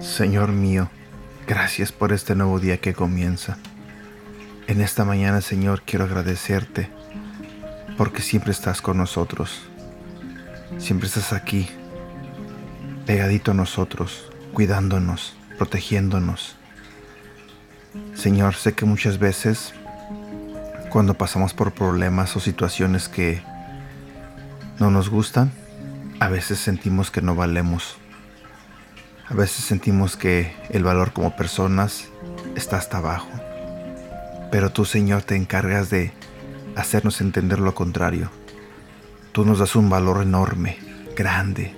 Señor mío, gracias por este nuevo día que comienza. En esta mañana, Señor, quiero agradecerte porque siempre estás con nosotros. Siempre estás aquí, pegadito a nosotros, cuidándonos, protegiéndonos. Señor, sé que muchas veces cuando pasamos por problemas o situaciones que no nos gustan, a veces sentimos que no valemos a veces sentimos que el valor como personas está hasta abajo. Pero tú, Señor, te encargas de hacernos entender lo contrario. Tú nos das un valor enorme, grande.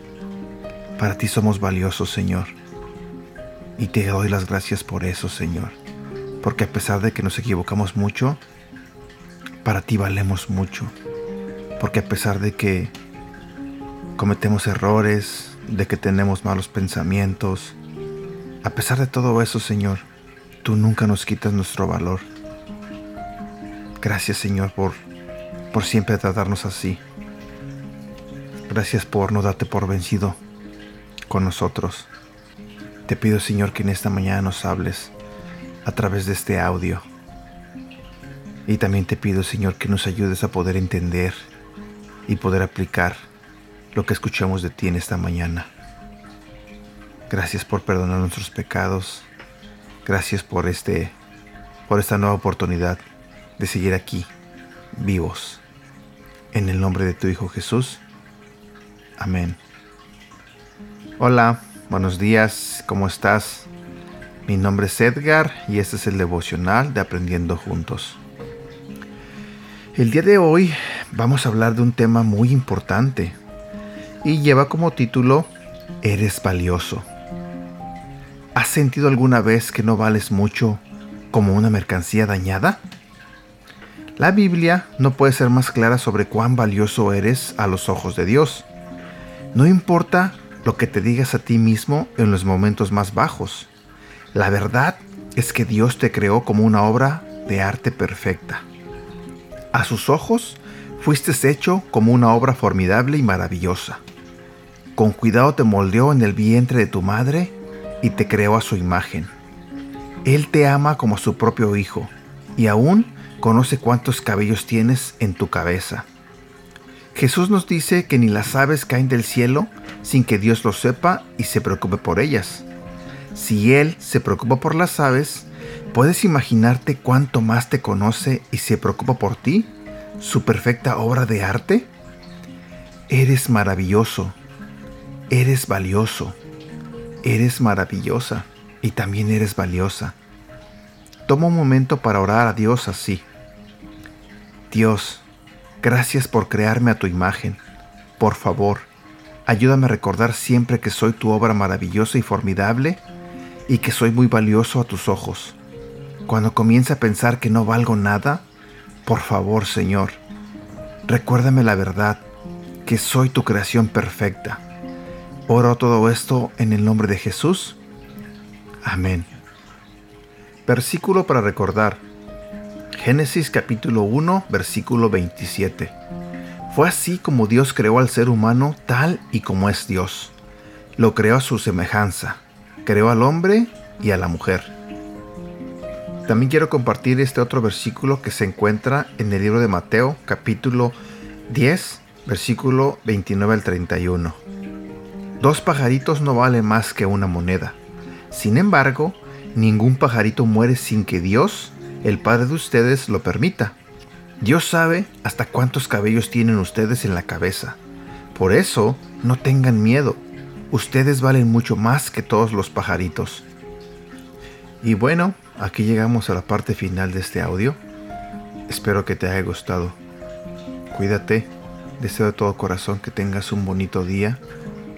Para ti somos valiosos, Señor. Y te doy las gracias por eso, Señor. Porque a pesar de que nos equivocamos mucho, para ti valemos mucho. Porque a pesar de que cometemos errores, de que tenemos malos pensamientos. A pesar de todo eso, Señor, tú nunca nos quitas nuestro valor. Gracias, Señor, por, por siempre tratarnos así. Gracias por no darte por vencido con nosotros. Te pido, Señor, que en esta mañana nos hables a través de este audio. Y también te pido, Señor, que nos ayudes a poder entender y poder aplicar lo que escuchamos de ti en esta mañana. Gracias por perdonar nuestros pecados. Gracias por este por esta nueva oportunidad de seguir aquí vivos. En el nombre de tu hijo Jesús. Amén. Hola, buenos días, ¿cómo estás? Mi nombre es Edgar y este es el devocional de Aprendiendo Juntos. El día de hoy vamos a hablar de un tema muy importante, y lleva como título Eres valioso. ¿Has sentido alguna vez que no vales mucho como una mercancía dañada? La Biblia no puede ser más clara sobre cuán valioso eres a los ojos de Dios. No importa lo que te digas a ti mismo en los momentos más bajos. La verdad es que Dios te creó como una obra de arte perfecta. A sus ojos, fuiste hecho como una obra formidable y maravillosa. Con cuidado te moldeó en el vientre de tu madre y te creó a su imagen. Él te ama como a su propio hijo y aún conoce cuántos cabellos tienes en tu cabeza. Jesús nos dice que ni las aves caen del cielo sin que Dios lo sepa y se preocupe por ellas. Si Él se preocupa por las aves, ¿puedes imaginarte cuánto más te conoce y se preocupa por ti? ¿Su perfecta obra de arte? Eres maravilloso Eres valioso, eres maravillosa y también eres valiosa. Toma un momento para orar a Dios así. Dios, gracias por crearme a tu imagen. Por favor, ayúdame a recordar siempre que soy tu obra maravillosa y formidable y que soy muy valioso a tus ojos. Cuando comience a pensar que no valgo nada, por favor, Señor, recuérdame la verdad, que soy tu creación perfecta Oro todo esto en el nombre de Jesús. Amén. Versículo para recordar. Génesis capítulo 1, versículo 27. Fue así como Dios creó al ser humano tal y como es Dios. Lo creó a su semejanza. Creó al hombre y a la mujer. También quiero compartir este otro versículo que se encuentra en el libro de Mateo capítulo 10, versículo 29 al 31. Dos pajaritos no valen más que una moneda. Sin embargo, ningún pajarito muere sin que Dios, el Padre de ustedes, lo permita. Dios sabe hasta cuántos cabellos tienen ustedes en la cabeza. Por eso, no tengan miedo. Ustedes valen mucho más que todos los pajaritos. Y bueno, aquí llegamos a la parte final de este audio. Espero que te haya gustado. Cuídate. Deseo de todo corazón que tengas un bonito día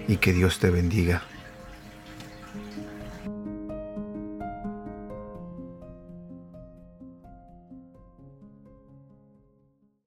y que Dios te bendiga.